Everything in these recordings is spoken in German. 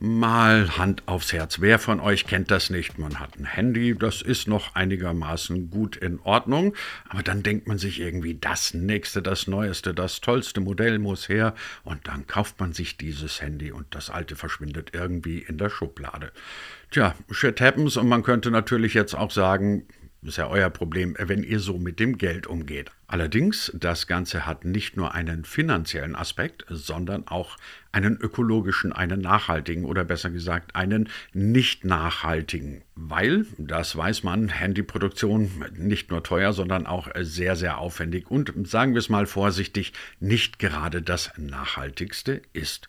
Mal Hand aufs Herz. Wer von euch kennt das nicht? Man hat ein Handy, das ist noch einigermaßen gut in Ordnung, aber dann denkt man sich irgendwie, das nächste, das neueste, das tollste Modell muss her und dann kauft man sich dieses Handy und das alte verschwindet irgendwie in der Schublade. Tja, shit happens und man könnte natürlich jetzt auch sagen, ist ja euer Problem, wenn ihr so mit dem Geld umgeht. Allerdings, das Ganze hat nicht nur einen finanziellen Aspekt, sondern auch einen ökologischen, einen nachhaltigen oder besser gesagt einen nicht nachhaltigen. Weil, das weiß man, Handyproduktion nicht nur teuer, sondern auch sehr, sehr aufwendig und, sagen wir es mal vorsichtig, nicht gerade das nachhaltigste ist.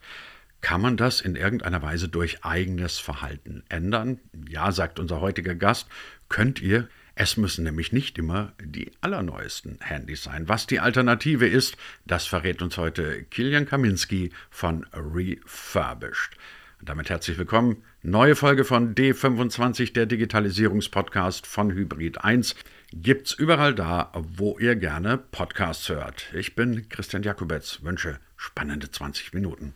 Kann man das in irgendeiner Weise durch eigenes Verhalten ändern? Ja, sagt unser heutiger Gast, könnt ihr es müssen nämlich nicht immer die allerneuesten Handys sein. Was die Alternative ist, das verrät uns heute Kilian Kaminski von Refurbished. Und damit herzlich willkommen. Neue Folge von D25, der Digitalisierungspodcast von Hybrid 1. Gibt's überall da, wo ihr gerne Podcasts hört. Ich bin Christian Jakubetz, wünsche spannende 20 Minuten.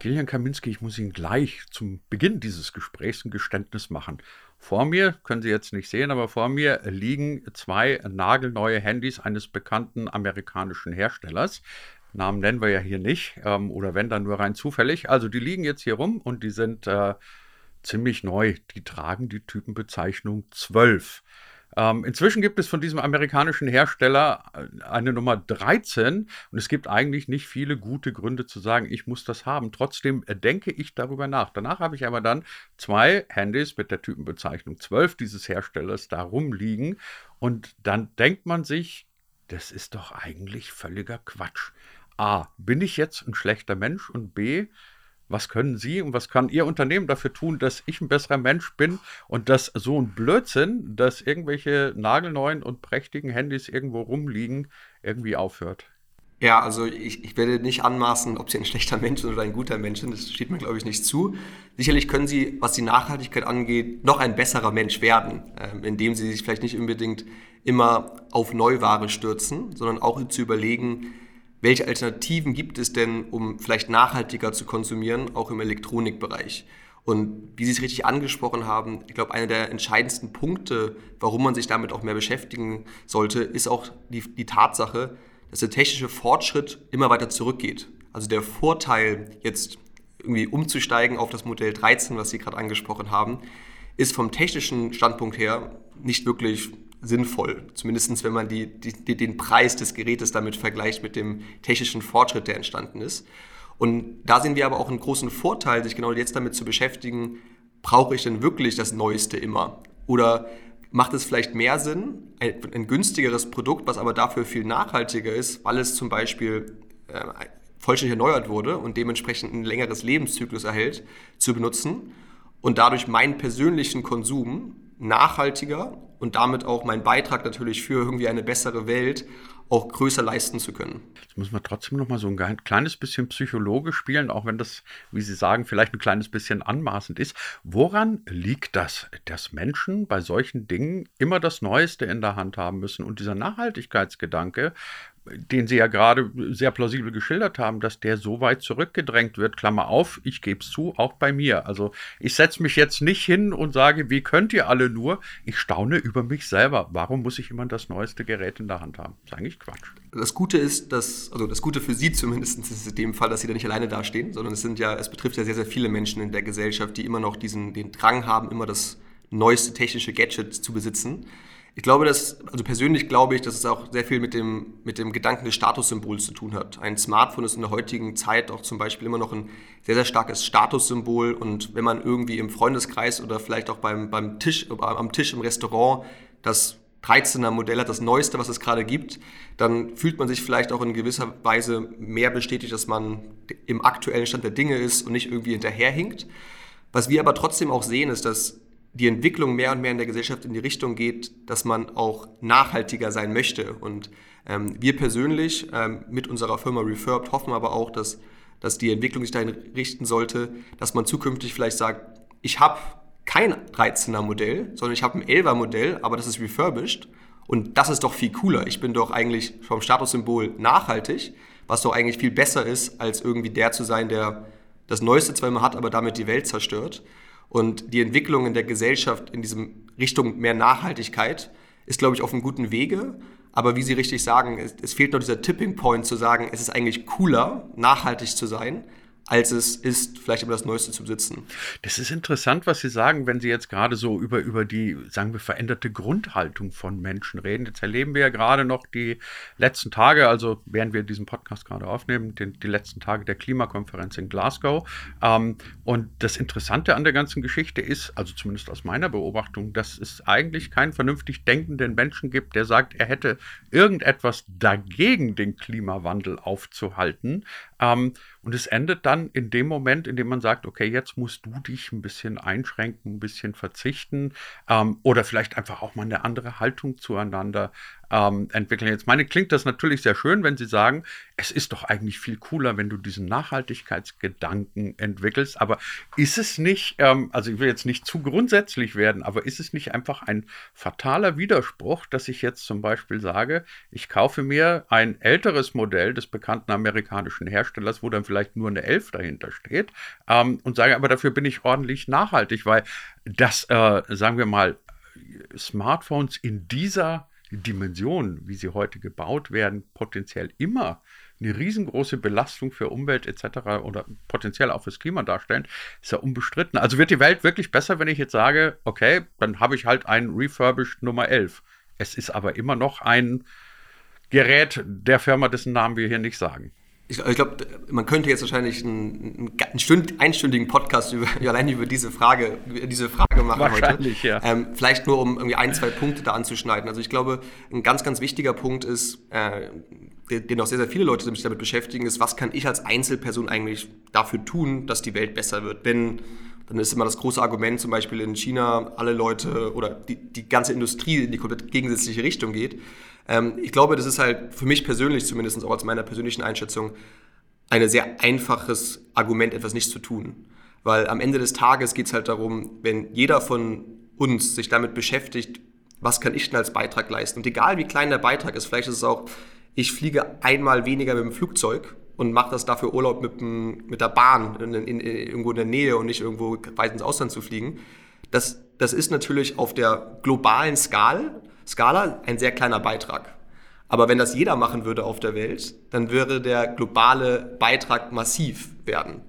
Kilian Kaminski, ich muss Ihnen gleich zum Beginn dieses Gesprächs ein Geständnis machen. Vor mir, können Sie jetzt nicht sehen, aber vor mir liegen zwei nagelneue Handys eines bekannten amerikanischen Herstellers. Namen nennen wir ja hier nicht, ähm, oder wenn dann nur rein zufällig. Also die liegen jetzt hier rum und die sind äh, ziemlich neu. Die tragen die Typenbezeichnung 12. Ähm, inzwischen gibt es von diesem amerikanischen Hersteller äh, eine Nummer 13 und es gibt eigentlich nicht viele gute Gründe zu sagen, ich muss das haben. Trotzdem äh, denke ich darüber nach. Danach habe ich aber dann zwei Handys mit der Typenbezeichnung 12 dieses Herstellers da rumliegen und dann denkt man sich, das ist doch eigentlich völliger Quatsch. A, bin ich jetzt ein schlechter Mensch und B, was können Sie und was kann Ihr Unternehmen dafür tun, dass ich ein besserer Mensch bin und dass so ein Blödsinn, dass irgendwelche nagelneuen und prächtigen Handys irgendwo rumliegen, irgendwie aufhört? Ja, also ich, ich werde nicht anmaßen, ob Sie ein schlechter Mensch sind oder ein guter Mensch sind. Das steht mir, glaube ich, nicht zu. Sicherlich können Sie, was die Nachhaltigkeit angeht, noch ein besserer Mensch werden, äh, indem Sie sich vielleicht nicht unbedingt immer auf Neuware stürzen, sondern auch zu überlegen, welche Alternativen gibt es denn, um vielleicht nachhaltiger zu konsumieren, auch im Elektronikbereich? Und wie Sie es richtig angesprochen haben, ich glaube, einer der entscheidendsten Punkte, warum man sich damit auch mehr beschäftigen sollte, ist auch die, die Tatsache, dass der technische Fortschritt immer weiter zurückgeht. Also der Vorteil, jetzt irgendwie umzusteigen auf das Modell 13, was Sie gerade angesprochen haben, ist vom technischen Standpunkt her nicht wirklich sinnvoll. Zumindest wenn man die, die, den Preis des Gerätes damit vergleicht mit dem technischen Fortschritt, der entstanden ist. Und da sehen wir aber auch einen großen Vorteil, sich genau jetzt damit zu beschäftigen, brauche ich denn wirklich das Neueste immer? Oder macht es vielleicht mehr Sinn, ein, ein günstigeres Produkt, was aber dafür viel nachhaltiger ist, weil es zum Beispiel äh, vollständig erneuert wurde und dementsprechend ein längeres Lebenszyklus erhält, zu benutzen und dadurch meinen persönlichen Konsum nachhaltiger und damit auch meinen Beitrag natürlich für irgendwie eine bessere Welt auch größer leisten zu können. Jetzt müssen wir trotzdem noch mal so ein kleines bisschen Psychologe spielen, auch wenn das, wie Sie sagen, vielleicht ein kleines bisschen anmaßend ist. Woran liegt das, dass Menschen bei solchen Dingen immer das Neueste in der Hand haben müssen und dieser Nachhaltigkeitsgedanke den Sie ja gerade sehr plausibel geschildert haben, dass der so weit zurückgedrängt wird. Klammer auf, ich gebe es zu, auch bei mir. Also ich setze mich jetzt nicht hin und sage, wie könnt ihr alle nur? Ich staune über mich selber. Warum muss ich immer das neueste Gerät in der Hand haben? Das ist eigentlich Quatsch. Das Gute ist, dass, also das Gute für Sie zumindest ist in dem Fall, dass Sie da nicht alleine dastehen, sondern es sind ja, es betrifft ja sehr, sehr viele Menschen in der Gesellschaft, die immer noch diesen, den Drang haben, immer das neueste technische Gadget zu besitzen. Ich glaube, dass, also persönlich glaube ich, dass es auch sehr viel mit dem, mit dem Gedanken des Statussymbols zu tun hat. Ein Smartphone ist in der heutigen Zeit auch zum Beispiel immer noch ein sehr, sehr starkes Statussymbol. Und wenn man irgendwie im Freundeskreis oder vielleicht auch beim, beim Tisch, am Tisch im Restaurant das 13er Modell hat, das neueste, was es gerade gibt, dann fühlt man sich vielleicht auch in gewisser Weise mehr bestätigt, dass man im aktuellen Stand der Dinge ist und nicht irgendwie hinterherhinkt. Was wir aber trotzdem auch sehen, ist, dass die Entwicklung mehr und mehr in der Gesellschaft in die Richtung geht, dass man auch nachhaltiger sein möchte. Und ähm, wir persönlich ähm, mit unserer Firma Refurbed hoffen aber auch, dass, dass die Entwicklung sich dahin richten sollte, dass man zukünftig vielleicht sagt, ich habe kein 13er Modell, sondern ich habe ein 11er Modell, aber das ist refurbished. Und das ist doch viel cooler. Ich bin doch eigentlich vom Statussymbol nachhaltig. was doch eigentlich viel besser ist, als irgendwie der zu sein, der das Neueste immer hat, aber damit die Welt zerstört. Und die Entwicklung in der Gesellschaft in diesem Richtung mehr Nachhaltigkeit ist, glaube ich, auf einem guten Wege. Aber wie Sie richtig sagen, es, es fehlt noch dieser Tipping Point zu sagen, es ist eigentlich cooler, nachhaltig zu sein, als es ist, vielleicht immer das Neueste zu besitzen. Das ist interessant, was Sie sagen, wenn Sie jetzt gerade so über, über die, sagen wir, veränderte Grundhaltung von Menschen reden. Jetzt erleben wir ja gerade noch die letzten Tage, also während wir diesen Podcast gerade aufnehmen, den, die letzten Tage der Klimakonferenz in Glasgow. Ähm, und das Interessante an der ganzen Geschichte ist, also zumindest aus meiner Beobachtung, dass es eigentlich keinen vernünftig denkenden Menschen gibt, der sagt, er hätte irgendetwas dagegen, den Klimawandel aufzuhalten. Ähm, und es endet dann in dem Moment, in dem man sagt, okay, jetzt musst du dich ein bisschen einschränken, ein bisschen verzichten ähm, oder vielleicht einfach auch mal eine andere Haltung zueinander ähm, entwickeln. Jetzt meine klingt das natürlich sehr schön, wenn Sie sagen, es ist doch eigentlich viel cooler, wenn du diesen Nachhaltigkeitsgedanken entwickelst. Aber ist es nicht, ähm, also ich will jetzt nicht zu grundsätzlich werden, aber ist es nicht einfach ein fataler Widerspruch, dass ich jetzt zum Beispiel sage, ich kaufe mir ein älteres Modell des bekannten amerikanischen Herstellers, wo dann vielleicht nur eine 11 dahinter steht ähm, und sage, aber dafür bin ich ordentlich nachhaltig, weil das, äh, sagen wir mal, Smartphones in dieser Dimensionen, wie sie heute gebaut werden, potenziell immer eine riesengroße Belastung für Umwelt etc. oder potenziell auch fürs Klima darstellen, ist ja unbestritten. Also wird die Welt wirklich besser, wenn ich jetzt sage, okay, dann habe ich halt ein Refurbished Nummer 11. Es ist aber immer noch ein Gerät der Firma, dessen Namen wir hier nicht sagen ich, ich glaube, man könnte jetzt wahrscheinlich einen, einen Stünd, einstündigen Podcast über, allein über diese Frage, diese Frage machen wahrscheinlich, heute. Ja. Ähm, vielleicht nur, um irgendwie ein, zwei Punkte da anzuschneiden. Also ich glaube, ein ganz, ganz wichtiger Punkt ist, äh, den auch sehr, sehr viele Leute sich damit beschäftigen, ist, was kann ich als Einzelperson eigentlich dafür tun, dass die Welt besser wird? Denn dann ist immer das große Argument, zum Beispiel in China, alle Leute oder die, die ganze Industrie in die komplett gegensätzliche Richtung geht. Ähm, ich glaube, das ist halt für mich persönlich, zumindest auch aus meiner persönlichen Einschätzung, ein sehr einfaches Argument, etwas nicht zu tun. Weil am Ende des Tages geht es halt darum, wenn jeder von uns sich damit beschäftigt, was kann ich denn als Beitrag leisten? Und egal wie klein der Beitrag ist, vielleicht ist es auch, ich fliege einmal weniger mit dem Flugzeug und mache das dafür Urlaub mit, dem, mit der Bahn in, in, in, irgendwo in der Nähe und nicht irgendwo weit ins Ausland zu fliegen. Das, das ist natürlich auf der globalen Skala Skala ein sehr kleiner Beitrag. Aber wenn das jeder machen würde auf der Welt, dann würde der globale Beitrag massiv werden.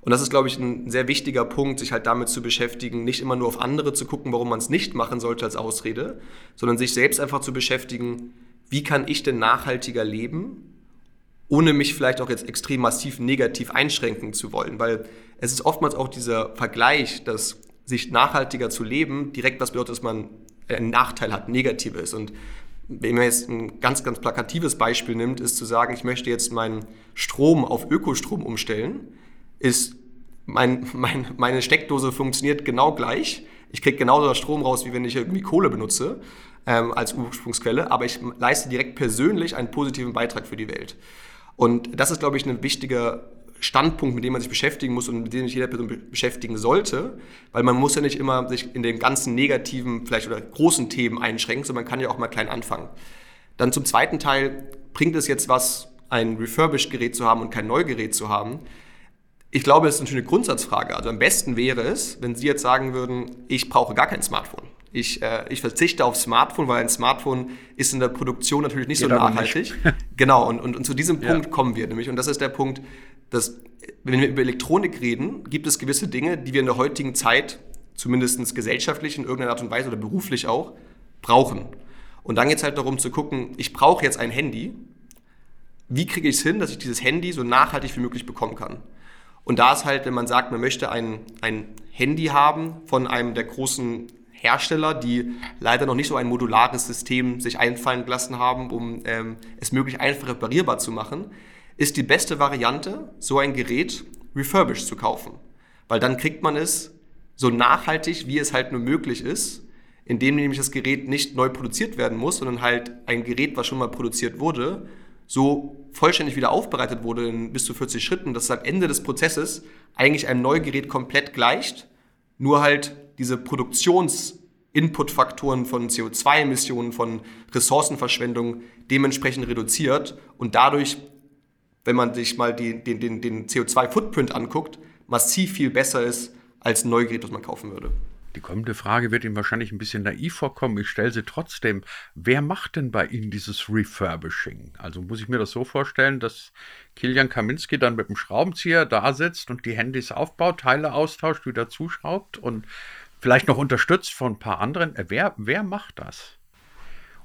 Und das ist, glaube ich, ein sehr wichtiger Punkt, sich halt damit zu beschäftigen, nicht immer nur auf andere zu gucken, warum man es nicht machen sollte als Ausrede, sondern sich selbst einfach zu beschäftigen, wie kann ich denn nachhaltiger leben, ohne mich vielleicht auch jetzt extrem massiv negativ einschränken zu wollen. Weil es ist oftmals auch dieser Vergleich, dass sich nachhaltiger zu leben direkt was bedeutet, dass man einen Nachteil hat, negativ ist. Und wenn man jetzt ein ganz, ganz plakatives Beispiel nimmt, ist zu sagen, ich möchte jetzt meinen Strom auf Ökostrom umstellen, ist mein, mein, meine Steckdose funktioniert genau gleich. Ich kriege genauso Strom raus, wie wenn ich irgendwie Kohle benutze ähm, als Ursprungsquelle, aber ich leiste direkt persönlich einen positiven Beitrag für die Welt. Und das ist, glaube ich, ein wichtiger Standpunkt, mit dem man sich beschäftigen muss und mit dem sich jeder Person beschäftigen sollte, weil man muss ja nicht immer sich in den ganzen negativen, vielleicht oder großen Themen einschränken, sondern man kann ja auch mal klein anfangen. Dann zum zweiten Teil, bringt es jetzt was, ein Refurbished-Gerät zu haben und kein Neugerät zu haben? Ich glaube, das ist natürlich eine Grundsatzfrage. Also am besten wäre es, wenn Sie jetzt sagen würden, ich brauche gar kein Smartphone. Ich, äh, ich verzichte auf Smartphone, weil ein Smartphone ist in der Produktion natürlich nicht Geht so nachhaltig. Nicht. genau, und, und, und zu diesem Punkt ja. kommen wir nämlich. Und das ist der Punkt, dass, wenn wir über Elektronik reden, gibt es gewisse Dinge, die wir in der heutigen Zeit, zumindest gesellschaftlich in irgendeiner Art und Weise oder beruflich auch, brauchen. Und dann geht es halt darum zu gucken, ich brauche jetzt ein Handy. Wie kriege ich es hin, dass ich dieses Handy so nachhaltig wie möglich bekommen kann? Und da ist halt, wenn man sagt, man möchte ein, ein Handy haben von einem der großen Hersteller, die leider noch nicht so ein modulares System sich einfallen gelassen haben, um ähm, es möglich einfach reparierbar zu machen, ist die beste Variante, so ein Gerät refurbished zu kaufen. Weil dann kriegt man es so nachhaltig, wie es halt nur möglich ist, indem nämlich das Gerät nicht neu produziert werden muss, sondern halt ein Gerät, was schon mal produziert wurde, so vollständig wieder aufbereitet wurde in bis zu 40 Schritten, dass es am Ende des Prozesses eigentlich einem Neugerät komplett gleicht, nur halt diese Produktions-Input-Faktoren von CO2-Emissionen, von Ressourcenverschwendung dementsprechend reduziert und dadurch wenn man sich mal die, den, den, den CO2-Footprint anguckt, massiv viel besser ist als ein neues Gerät, das man kaufen würde. Die kommende Frage wird Ihnen wahrscheinlich ein bisschen naiv vorkommen. Ich stelle sie trotzdem. Wer macht denn bei Ihnen dieses Refurbishing? Also muss ich mir das so vorstellen, dass Kilian Kaminski dann mit dem Schraubenzieher da sitzt und die Handys aufbaut, Teile austauscht, wieder zuschraubt und vielleicht noch unterstützt von ein paar anderen. Wer, wer macht das?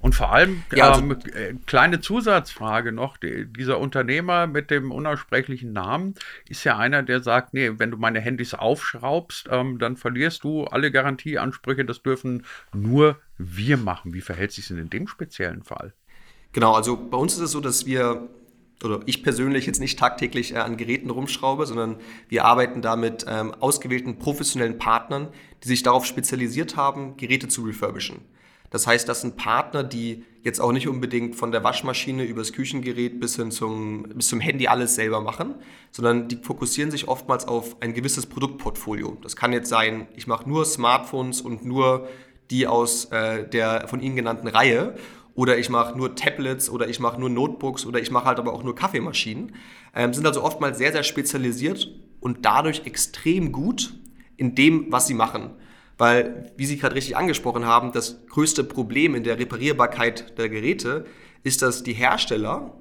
Und vor allem, ja, also, ähm, äh, kleine Zusatzfrage noch, die, dieser Unternehmer mit dem unaussprechlichen Namen ist ja einer, der sagt, nee, wenn du meine Handys aufschraubst, ähm, dann verlierst du alle Garantieansprüche, das dürfen nur wir machen. Wie verhält sich denn in dem speziellen Fall? Genau, also bei uns ist es so, dass wir oder ich persönlich jetzt nicht tagtäglich äh, an Geräten rumschraube, sondern wir arbeiten da mit ähm, ausgewählten professionellen Partnern, die sich darauf spezialisiert haben, Geräte zu refurbischen. Das heißt, das sind Partner, die jetzt auch nicht unbedingt von der Waschmaschine übers Küchengerät bis hin zum, bis zum Handy alles selber machen, sondern die fokussieren sich oftmals auf ein gewisses Produktportfolio. Das kann jetzt sein, ich mache nur Smartphones und nur die aus äh, der von Ihnen genannten Reihe oder ich mache nur Tablets oder ich mache nur Notebooks oder ich mache halt aber auch nur Kaffeemaschinen. Ähm, sind also oftmals sehr, sehr spezialisiert und dadurch extrem gut in dem, was sie machen. Weil, wie Sie gerade richtig angesprochen haben, das größte Problem in der Reparierbarkeit der Geräte ist, dass die Hersteller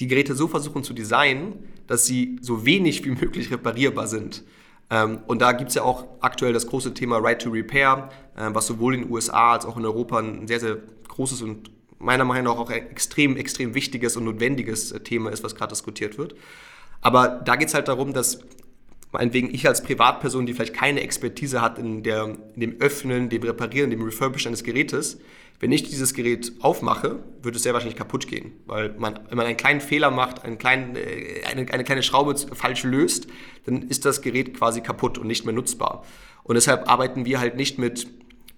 die Geräte so versuchen zu designen, dass sie so wenig wie möglich reparierbar sind. Ähm, und da gibt es ja auch aktuell das große Thema Right to Repair, äh, was sowohl in den USA als auch in Europa ein sehr, sehr großes und meiner Meinung nach auch extrem, extrem wichtiges und notwendiges äh, Thema ist, was gerade diskutiert wird. Aber da geht es halt darum, dass meinetwegen ich als Privatperson, die vielleicht keine Expertise hat in, der, in dem Öffnen, dem Reparieren, dem Refurbischen eines Gerätes, wenn ich dieses Gerät aufmache, wird es sehr wahrscheinlich kaputt gehen. Weil man, wenn man einen kleinen Fehler macht, einen kleinen, äh, eine, eine kleine Schraube falsch löst, dann ist das Gerät quasi kaputt und nicht mehr nutzbar. Und deshalb arbeiten wir halt nicht mit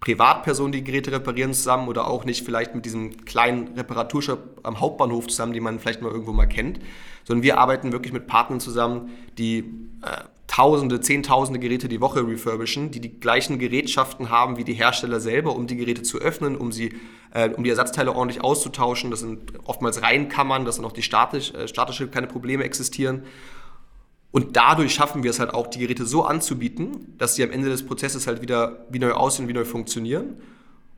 Privatpersonen, die Geräte reparieren zusammen oder auch nicht vielleicht mit diesem kleinen Reparaturshop am Hauptbahnhof zusammen, die man vielleicht mal irgendwo mal kennt, sondern wir arbeiten wirklich mit Partnern zusammen, die äh, Tausende, Zehntausende Geräte die Woche refurbischen, die die gleichen Gerätschaften haben wie die Hersteller selber, um die Geräte zu öffnen, um, sie, äh, um die Ersatzteile ordentlich auszutauschen. Das sind oftmals Reihenkammern, dass dann auch die statisch, äh, statische keine Probleme existieren. Und dadurch schaffen wir es halt auch, die Geräte so anzubieten, dass sie am Ende des Prozesses halt wieder wie neu aussehen, wie neu funktionieren.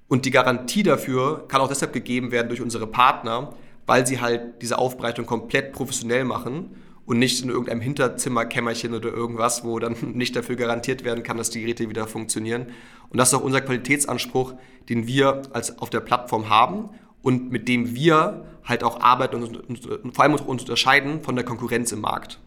Und die Garantie dafür kann auch deshalb gegeben werden durch unsere Partner, weil sie halt diese Aufbereitung komplett professionell machen und nicht in irgendeinem Hinterzimmerkämmerchen oder irgendwas, wo dann nicht dafür garantiert werden kann, dass die Geräte wieder funktionieren. Und das ist auch unser Qualitätsanspruch, den wir als auf der Plattform haben und mit dem wir halt auch arbeiten und, und, und vor allem uns unterscheiden von der Konkurrenz im Markt.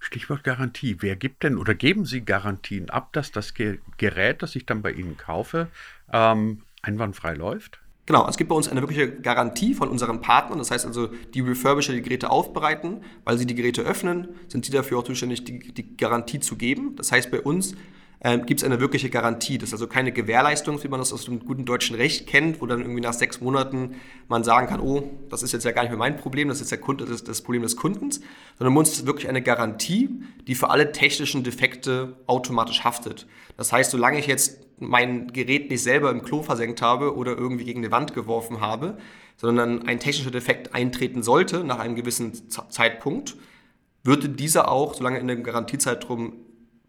Stichwort Garantie. Wer gibt denn oder geben Sie Garantien ab, dass das Gerät, das ich dann bei Ihnen kaufe, ähm, einwandfrei läuft? Genau, es gibt bei uns eine wirkliche Garantie von unseren Partnern. Das heißt also, die Refurbisher die Geräte aufbereiten, weil sie die Geräte öffnen, sind sie dafür auch zuständig, die, die Garantie zu geben. Das heißt, bei uns ähm, gibt es eine wirkliche Garantie. Das ist also keine Gewährleistung, wie man das aus dem guten deutschen Recht kennt, wo dann irgendwie nach sechs Monaten man sagen kann, oh, das ist jetzt ja gar nicht mehr mein Problem, das ist der Kunde, das, ist das Problem des Kundens, sondern bei uns ist wirklich eine Garantie, die für alle technischen Defekte automatisch haftet. Das heißt, solange ich jetzt mein Gerät nicht selber im Klo versenkt habe oder irgendwie gegen eine Wand geworfen habe, sondern ein technischer Defekt eintreten sollte nach einem gewissen Zeitpunkt, würde dieser auch, solange in dem Garantiezeitraum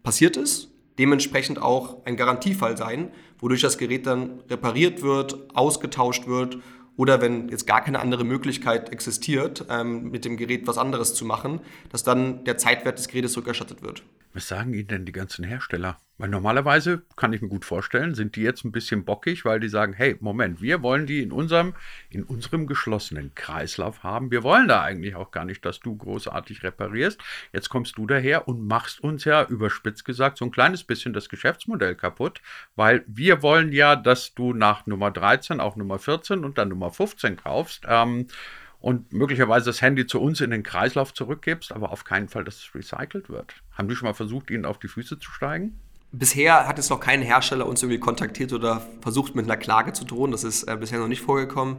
passiert ist, dementsprechend auch ein Garantiefall sein, wodurch das Gerät dann repariert wird, ausgetauscht wird oder wenn jetzt gar keine andere Möglichkeit existiert, ähm, mit dem Gerät was anderes zu machen, dass dann der Zeitwert des Gerätes rückerstattet wird. Was sagen Ihnen denn die ganzen Hersteller? Weil normalerweise kann ich mir gut vorstellen, sind die jetzt ein bisschen bockig, weil die sagen, hey, Moment, wir wollen die in unserem, in unserem geschlossenen Kreislauf haben. Wir wollen da eigentlich auch gar nicht, dass du großartig reparierst. Jetzt kommst du daher und machst uns ja, überspitzt gesagt, so ein kleines bisschen das Geschäftsmodell kaputt, weil wir wollen ja, dass du nach Nummer 13 auch Nummer 14 und dann Nummer 15 kaufst. Ähm, und möglicherweise das Handy zu uns in den Kreislauf zurückgibst, aber auf keinen Fall, dass es recycelt wird. Haben die schon mal versucht, ihnen auf die Füße zu steigen? Bisher hat es noch kein Hersteller uns irgendwie kontaktiert oder versucht, mit einer Klage zu drohen. Das ist äh, bisher noch nicht vorgekommen.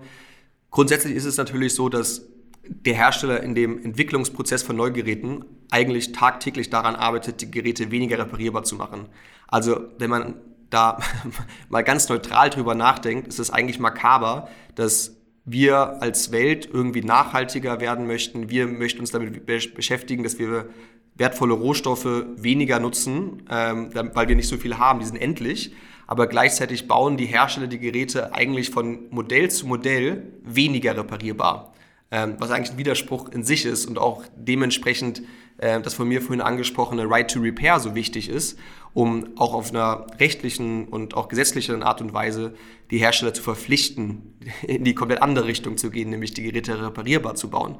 Grundsätzlich ist es natürlich so, dass der Hersteller in dem Entwicklungsprozess von Neugeräten eigentlich tagtäglich daran arbeitet, die Geräte weniger reparierbar zu machen. Also wenn man da mal ganz neutral drüber nachdenkt, ist es eigentlich makaber, dass wir als Welt irgendwie nachhaltiger werden möchten. Wir möchten uns damit beschäftigen, dass wir wertvolle Rohstoffe weniger nutzen, ähm, weil wir nicht so viel haben, die sind endlich. Aber gleichzeitig bauen die Hersteller die Geräte eigentlich von Modell zu Modell weniger reparierbar. Ähm, was eigentlich ein Widerspruch in sich ist und auch dementsprechend äh, das von mir vorhin angesprochene Right to Repair so wichtig ist, um auch auf einer rechtlichen und auch gesetzlichen Art und Weise die Hersteller zu verpflichten, in die komplett andere Richtung zu gehen, nämlich die Geräte reparierbar zu bauen.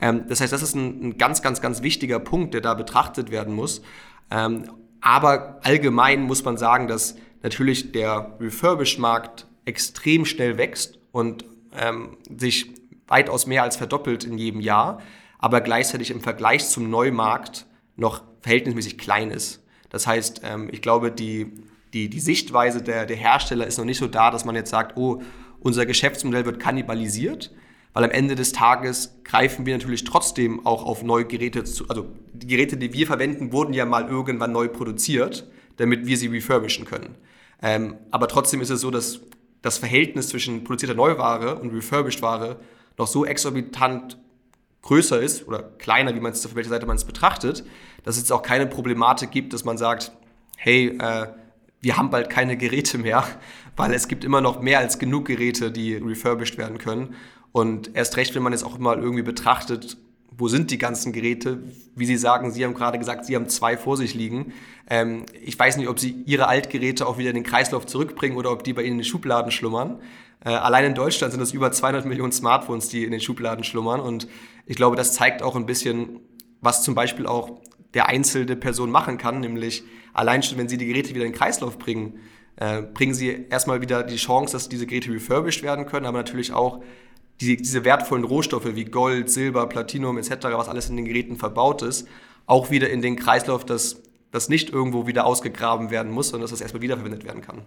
Ähm, das heißt, das ist ein, ganz, ganz, ganz wichtiger Punkt, der da betrachtet werden muss. Ähm, aber allgemein muss man sagen, dass natürlich der Refurbished-Markt extrem schnell wächst und ähm, sich weitaus mehr als verdoppelt in jedem Jahr, aber gleichzeitig im Vergleich zum Neumarkt noch verhältnismäßig klein ist. Das heißt, ähm, ich glaube, die, die, die Sichtweise der, der Hersteller ist noch nicht so da, dass man jetzt sagt, oh, unser Geschäftsmodell wird kannibalisiert, weil am Ende des Tages greifen wir natürlich trotzdem auch auf neue Geräte zu. Also die Geräte, die wir verwenden, wurden ja mal irgendwann neu produziert, damit wir sie refurbischen können. Ähm, aber trotzdem ist es so, dass das Verhältnis zwischen produzierter Neuware und refurbished Ware noch so exorbitant größer ist oder kleiner, wie man es auf welcher Seite man es betrachtet, dass es auch keine Problematik gibt, dass man sagt, hey, äh, wir haben bald keine Geräte mehr, weil es gibt immer noch mehr als genug Geräte, die refurbished werden können. Und erst recht, wenn man jetzt auch mal irgendwie betrachtet, wo sind die ganzen Geräte? Wie Sie sagen, Sie haben gerade gesagt, Sie haben zwei vor sich liegen. Ähm, ich weiß nicht, ob Sie Ihre Altgeräte auch wieder in den Kreislauf zurückbringen oder ob die bei Ihnen in den Schubladen schlummern. Äh, allein in Deutschland sind es über 200 Millionen Smartphones, die in den Schubladen schlummern. Und ich glaube, das zeigt auch ein bisschen, was zum Beispiel auch der einzelne Person machen kann, nämlich allein schon, wenn Sie die Geräte wieder in den Kreislauf bringen, äh, bringen Sie erstmal wieder die Chance, dass diese Geräte refurbished werden können, aber natürlich auch diese, diese wertvollen Rohstoffe wie Gold, Silber, Platinum etc., was alles in den Geräten verbaut ist, auch wieder in den Kreislauf, dass das nicht irgendwo wieder ausgegraben werden muss, sondern dass das erstmal wiederverwendet werden kann.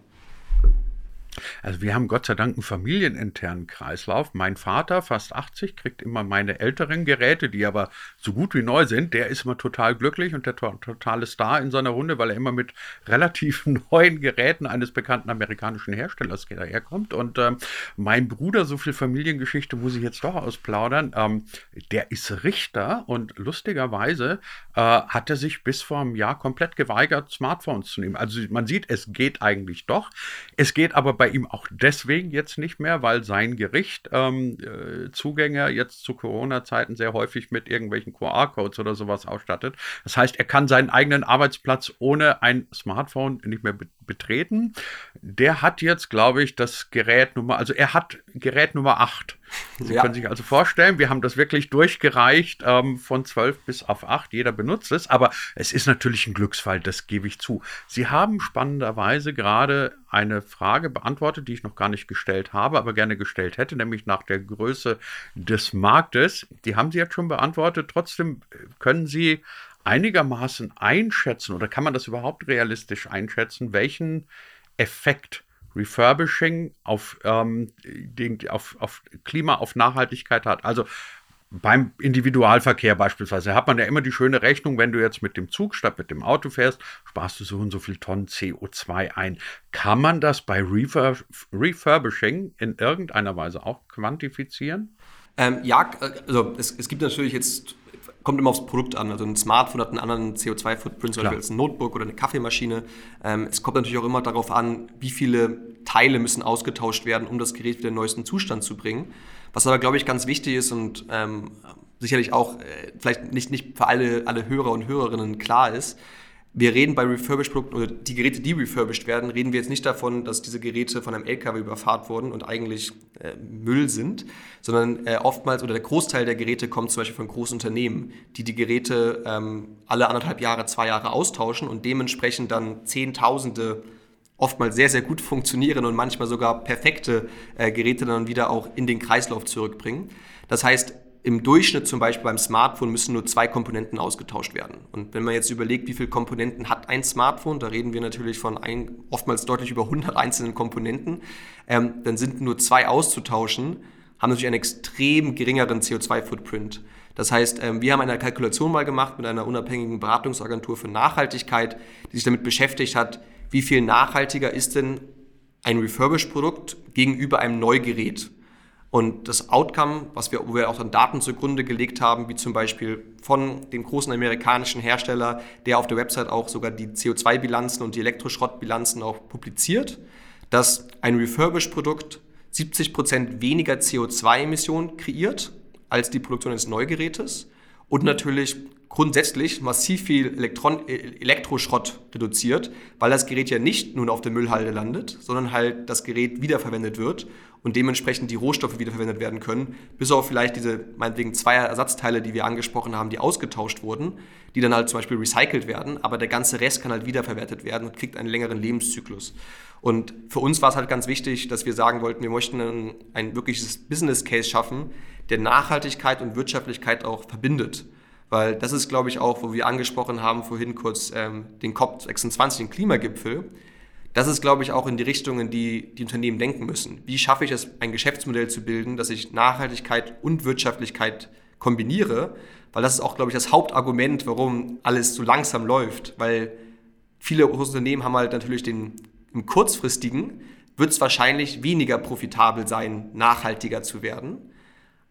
Also wir haben Gott sei Dank einen familieninternen Kreislauf. Mein Vater, fast 80, kriegt immer meine älteren Geräte, die aber so gut wie neu sind. Der ist immer total glücklich und der to totale Star in seiner Runde, weil er immer mit relativ neuen Geräten eines bekannten amerikanischen Herstellers herkommt. Und ähm, mein Bruder, so viel Familiengeschichte muss ich jetzt doch ausplaudern, ähm, der ist Richter und lustigerweise äh, hat er sich bis vor einem Jahr komplett geweigert, Smartphones zu nehmen. Also man sieht, es geht eigentlich doch. Es geht aber bei ihm auch deswegen jetzt nicht mehr, weil sein Gericht ähm, äh, Zugänge jetzt zu Corona-Zeiten sehr häufig mit irgendwelchen QR-Codes oder sowas ausstattet. Das heißt, er kann seinen eigenen Arbeitsplatz ohne ein Smartphone nicht mehr betreten. Der hat jetzt, glaube ich, das Gerät Nummer, also er hat Gerät Nummer 8. Sie ja. können sich also vorstellen, wir haben das wirklich durchgereicht ähm, von 12 bis auf 8. Jeder benutzt es, aber es ist natürlich ein Glücksfall, das gebe ich zu. Sie haben spannenderweise gerade eine Frage beantwortet, die ich noch gar nicht gestellt habe, aber gerne gestellt hätte, nämlich nach der Größe des Marktes. Die haben Sie jetzt schon beantwortet. Trotzdem können Sie einigermaßen einschätzen oder kann man das überhaupt realistisch einschätzen, welchen Effekt Refurbishing auf, ähm, den, auf, auf Klima, auf Nachhaltigkeit hat. Also beim Individualverkehr beispielsweise hat man ja immer die schöne Rechnung, wenn du jetzt mit dem Zug statt mit dem Auto fährst, sparst du so und so viel Tonnen CO2 ein. Kann man das bei Refurb Refurbishing in irgendeiner Weise auch quantifizieren? Ähm, ja, also es, es gibt natürlich jetzt kommt immer aufs Produkt an. Also ein Smartphone hat einen anderen CO2-Footprint zum Beispiel als ein Notebook oder eine Kaffeemaschine. Ähm, es kommt natürlich auch immer darauf an, wie viele Teile müssen ausgetauscht werden, um das Gerät wieder in den neuesten Zustand zu bringen. Was aber, glaube ich, ganz wichtig ist und ähm, sicherlich auch äh, vielleicht nicht, nicht für alle, alle Hörer und Hörerinnen klar ist, wir reden bei Refurbished-Produkten oder die Geräte, die refurbished werden, reden wir jetzt nicht davon, dass diese Geräte von einem LKW überfahrt wurden und eigentlich äh, Müll sind, sondern äh, oftmals oder der Großteil der Geräte kommt zum Beispiel von großen Unternehmen, die die Geräte ähm, alle anderthalb Jahre, zwei Jahre austauschen und dementsprechend dann Zehntausende oftmals sehr, sehr gut funktionierende und manchmal sogar perfekte äh, Geräte dann wieder auch in den Kreislauf zurückbringen. Das heißt, im Durchschnitt zum Beispiel beim Smartphone müssen nur zwei Komponenten ausgetauscht werden. Und wenn man jetzt überlegt, wie viele Komponenten hat ein Smartphone, da reden wir natürlich von ein, oftmals deutlich über 100 einzelnen Komponenten, ähm, dann sind nur zwei auszutauschen, haben natürlich einen extrem geringeren CO2-Footprint. Das heißt, ähm, wir haben eine Kalkulation mal gemacht mit einer unabhängigen Beratungsagentur für Nachhaltigkeit, die sich damit beschäftigt hat, wie viel nachhaltiger ist denn ein Refurbished-Produkt gegenüber einem Neugerät. Und das Outcome, was wir, wo wir auch dann Daten zugrunde gelegt haben, wie zum Beispiel von dem großen amerikanischen Hersteller, der auf der Website auch sogar die CO2-Bilanzen und die Elektroschrottbilanzen auch publiziert, dass ein Refurbished-Produkt 70% weniger CO2-Emissionen kreiert als die Produktion eines Neugerätes und natürlich grundsätzlich massiv viel Elektron Elektroschrott reduziert, weil das Gerät ja nicht nur auf der Müllhalde landet, sondern halt das Gerät wiederverwendet wird und dementsprechend die Rohstoffe wiederverwendet werden können, bis auf vielleicht diese meinetwegen zwei Ersatzteile, die wir angesprochen haben, die ausgetauscht wurden, die dann halt zum Beispiel recycelt werden, aber der ganze Rest kann halt wiederverwertet werden und kriegt einen längeren Lebenszyklus. Und für uns war es halt ganz wichtig, dass wir sagen wollten, wir möchten ein, ein wirkliches Business Case schaffen, der Nachhaltigkeit und Wirtschaftlichkeit auch verbindet. Weil das ist, glaube ich, auch, wo wir angesprochen haben vorhin kurz ähm, den COP26, den Klimagipfel. Das ist, glaube ich, auch in die Richtung, in die die Unternehmen denken müssen. Wie schaffe ich es, ein Geschäftsmodell zu bilden, dass ich Nachhaltigkeit und Wirtschaftlichkeit kombiniere? Weil das ist auch, glaube ich, das Hauptargument, warum alles so langsam läuft. Weil viele Unternehmen haben halt natürlich den, im kurzfristigen, wird es wahrscheinlich weniger profitabel sein, nachhaltiger zu werden.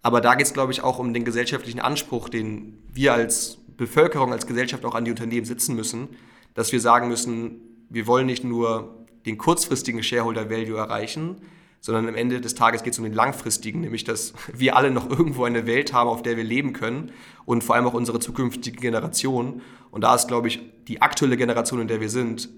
Aber da geht es, glaube ich, auch um den gesellschaftlichen Anspruch, den wir als Bevölkerung, als Gesellschaft auch an die Unternehmen sitzen müssen, dass wir sagen müssen, wir wollen nicht nur den kurzfristigen Shareholder Value erreichen, sondern am Ende des Tages geht es um den langfristigen, nämlich dass wir alle noch irgendwo eine Welt haben, auf der wir leben können und vor allem auch unsere zukünftige Generation. Und da ist, glaube ich, die aktuelle Generation, in der wir sind,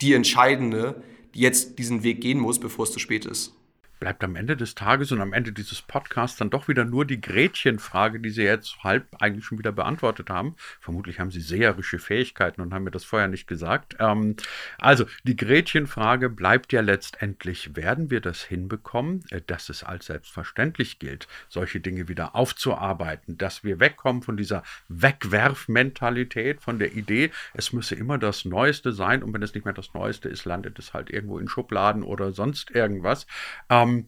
die entscheidende, die jetzt diesen Weg gehen muss, bevor es zu spät ist bleibt am Ende des Tages und am Ende dieses Podcasts dann doch wieder nur die Gretchenfrage, die Sie jetzt halb eigentlich schon wieder beantwortet haben. Vermutlich haben Sie seherische Fähigkeiten und haben mir das vorher nicht gesagt. Ähm, also, die Gretchenfrage bleibt ja letztendlich, werden wir das hinbekommen, äh, dass es als selbstverständlich gilt, solche Dinge wieder aufzuarbeiten, dass wir wegkommen von dieser Wegwerfmentalität, von der Idee, es müsse immer das Neueste sein und wenn es nicht mehr das Neueste ist, landet es halt irgendwo in Schubladen oder sonst irgendwas. Ähm, ähm,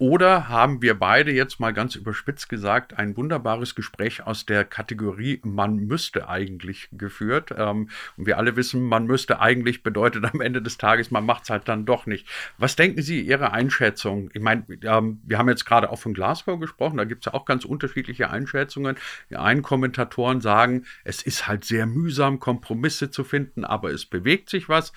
oder haben wir beide jetzt mal ganz überspitzt gesagt ein wunderbares Gespräch aus der Kategorie man müsste eigentlich geführt. Ähm, und wir alle wissen, man müsste eigentlich bedeutet am Ende des Tages, man macht es halt dann doch nicht. Was denken Sie, Ihre Einschätzung? Ich meine, ähm, wir haben jetzt gerade auch von Glasgow gesprochen, da gibt es ja auch ganz unterschiedliche Einschätzungen. Die einen Kommentatoren sagen, es ist halt sehr mühsam, Kompromisse zu finden, aber es bewegt sich was.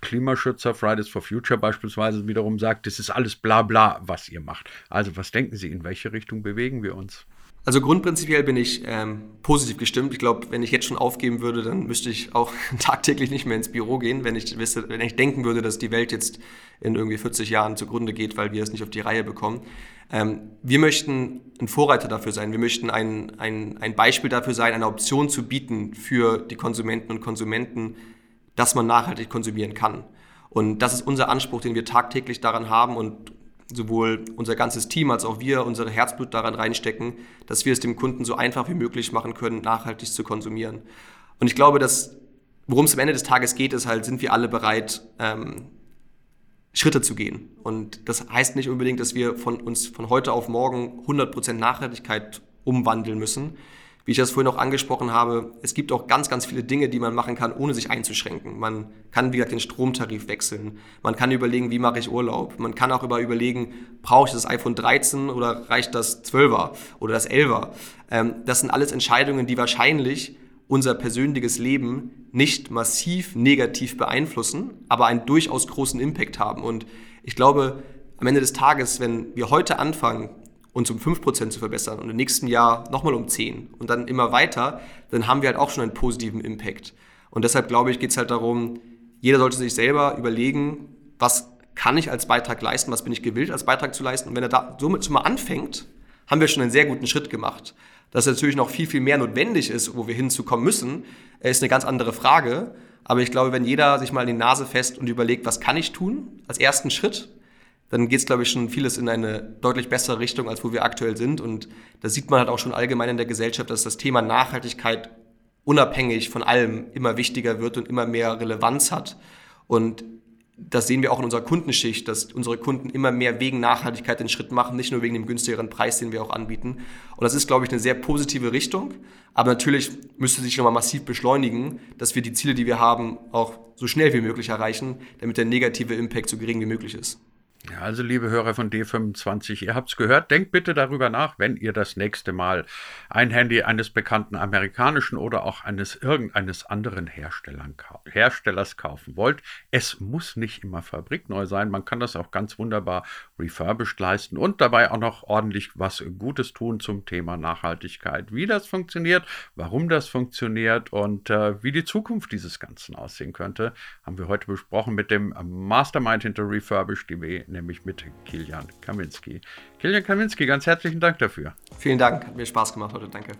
Klimaschützer Fridays for Future beispielsweise wiederum sagt, das ist alles bla bla, was ihr macht. Also was denken Sie, in welche Richtung bewegen wir uns? Also grundprinzipiell bin ich ähm, positiv gestimmt. Ich glaube, wenn ich jetzt schon aufgeben würde, dann müsste ich auch tagtäglich nicht mehr ins Büro gehen, wenn ich, wisse, wenn ich denken würde, dass die Welt jetzt in irgendwie 40 Jahren zugrunde geht, weil wir es nicht auf die Reihe bekommen. Ähm, wir möchten ein Vorreiter dafür sein. Wir möchten ein, ein, ein Beispiel dafür sein, eine Option zu bieten für die Konsumenten und Konsumenten, dass man nachhaltig konsumieren kann. Und das ist unser Anspruch, den wir tagtäglich daran haben und sowohl unser ganzes Team als auch wir unsere Herzblut daran reinstecken, dass wir es dem Kunden so einfach wie möglich machen können, nachhaltig zu konsumieren. Und ich glaube, dass worum es am Ende des Tages geht, ist halt, sind wir alle bereit, ähm, Schritte zu gehen. Und das heißt nicht unbedingt, dass wir von uns von heute auf morgen 100% Nachhaltigkeit umwandeln müssen wie ich das vorhin auch angesprochen habe, es gibt auch ganz, ganz viele Dinge, die man machen kann, ohne sich einzuschränken. Man kann, wie gesagt, den Stromtarif wechseln. Man kann überlegen, wie mache ich Urlaub. Man kann auch über überlegen, brauche ich das iPhone 13 oder reicht das 12er oder das 11er. Ähm, das sind alles Entscheidungen, die wahrscheinlich unser persönliches Leben nicht massiv negativ beeinflussen, aber einen durchaus großen Impact haben. Und ich glaube, am Ende des Tages, wenn wir heute anfangen, uns um 5% zu verbessern und im nächsten Jahr nochmal um 10 und dann immer weiter, dann haben wir halt auch schon einen positiven Impact. Und deshalb glaube ich, geht es halt darum, jeder sollte sich selber überlegen, was kann ich als Beitrag leisten, was bin ich gewillt als Beitrag zu leisten. Und wenn er da somit schon mal anfängt, haben wir schon einen sehr guten Schritt gemacht. Dass natürlich noch viel, viel mehr notwendig ist, wo wir hinzukommen müssen, ist eine ganz andere Frage. Aber ich glaube, wenn jeder sich mal in die Nase fest und überlegt, was kann ich tun als ersten Schritt, dann geht es, glaube ich, schon vieles in eine deutlich bessere Richtung, als wo wir aktuell sind. Und da sieht man halt auch schon allgemein in der Gesellschaft, dass das Thema Nachhaltigkeit unabhängig von allem immer wichtiger wird und immer mehr Relevanz hat. Und das sehen wir auch in unserer Kundenschicht, dass unsere Kunden immer mehr wegen Nachhaltigkeit den Schritt machen, nicht nur wegen dem günstigeren Preis, den wir auch anbieten. Und das ist, glaube ich, eine sehr positive Richtung. Aber natürlich müsste sich nochmal massiv beschleunigen, dass wir die Ziele, die wir haben, auch so schnell wie möglich erreichen, damit der negative Impact so gering wie möglich ist. Also liebe Hörer von D25, ihr habt es gehört, denkt bitte darüber nach, wenn ihr das nächste Mal ein Handy eines bekannten amerikanischen oder auch eines irgendeines anderen Herstellers kaufen wollt. Es muss nicht immer fabrikneu sein, man kann das auch ganz wunderbar refurbished leisten und dabei auch noch ordentlich was Gutes tun zum Thema Nachhaltigkeit. Wie das funktioniert, warum das funktioniert und äh, wie die Zukunft dieses Ganzen aussehen könnte, haben wir heute besprochen mit dem Mastermind hinter Refurbished.de nämlich mit Kilian Kaminski. Kilian Kaminski, ganz herzlichen Dank dafür. Vielen Dank, hat mir Spaß gemacht heute, danke.